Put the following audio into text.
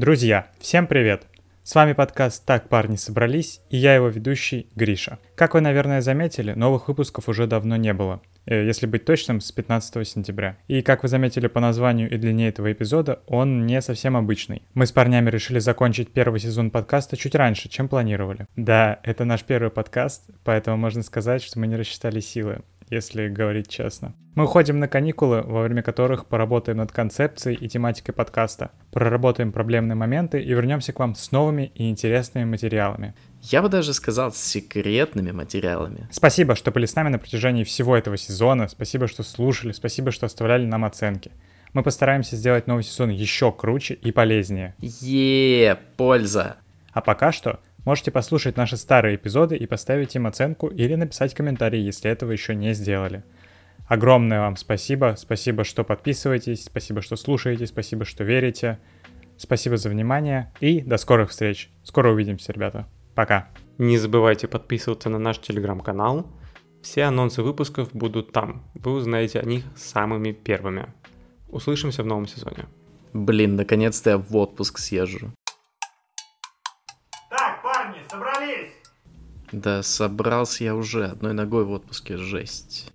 Друзья, всем привет! С вами подкаст «Так парни собрались» и я его ведущий Гриша. Как вы, наверное, заметили, новых выпусков уже давно не было. Э, если быть точным, с 15 сентября. И как вы заметили по названию и длине этого эпизода, он не совсем обычный. Мы с парнями решили закончить первый сезон подкаста чуть раньше, чем планировали. Да, это наш первый подкаст, поэтому можно сказать, что мы не рассчитали силы если говорить честно. Мы уходим на каникулы, во время которых поработаем над концепцией и тематикой подкаста, проработаем проблемные моменты и вернемся к вам с новыми и интересными материалами. Я бы даже сказал, с секретными материалами. Спасибо, что были с нами на протяжении всего этого сезона, спасибо, что слушали, спасибо, что оставляли нам оценки. Мы постараемся сделать новый сезон еще круче и полезнее. Е, польза! А пока что Можете послушать наши старые эпизоды и поставить им оценку или написать комментарий, если этого еще не сделали. Огромное вам спасибо. Спасибо, что подписываетесь, спасибо, что слушаете, спасибо, что верите. Спасибо за внимание и до скорых встреч. Скоро увидимся, ребята. Пока. Не забывайте подписываться на наш телеграм-канал. Все анонсы выпусков будут там. Вы узнаете о них самыми первыми. Услышимся в новом сезоне. Блин, наконец-то я в отпуск съезжу. Собрались? Да собрался я уже, одной ногой в отпуске, жесть.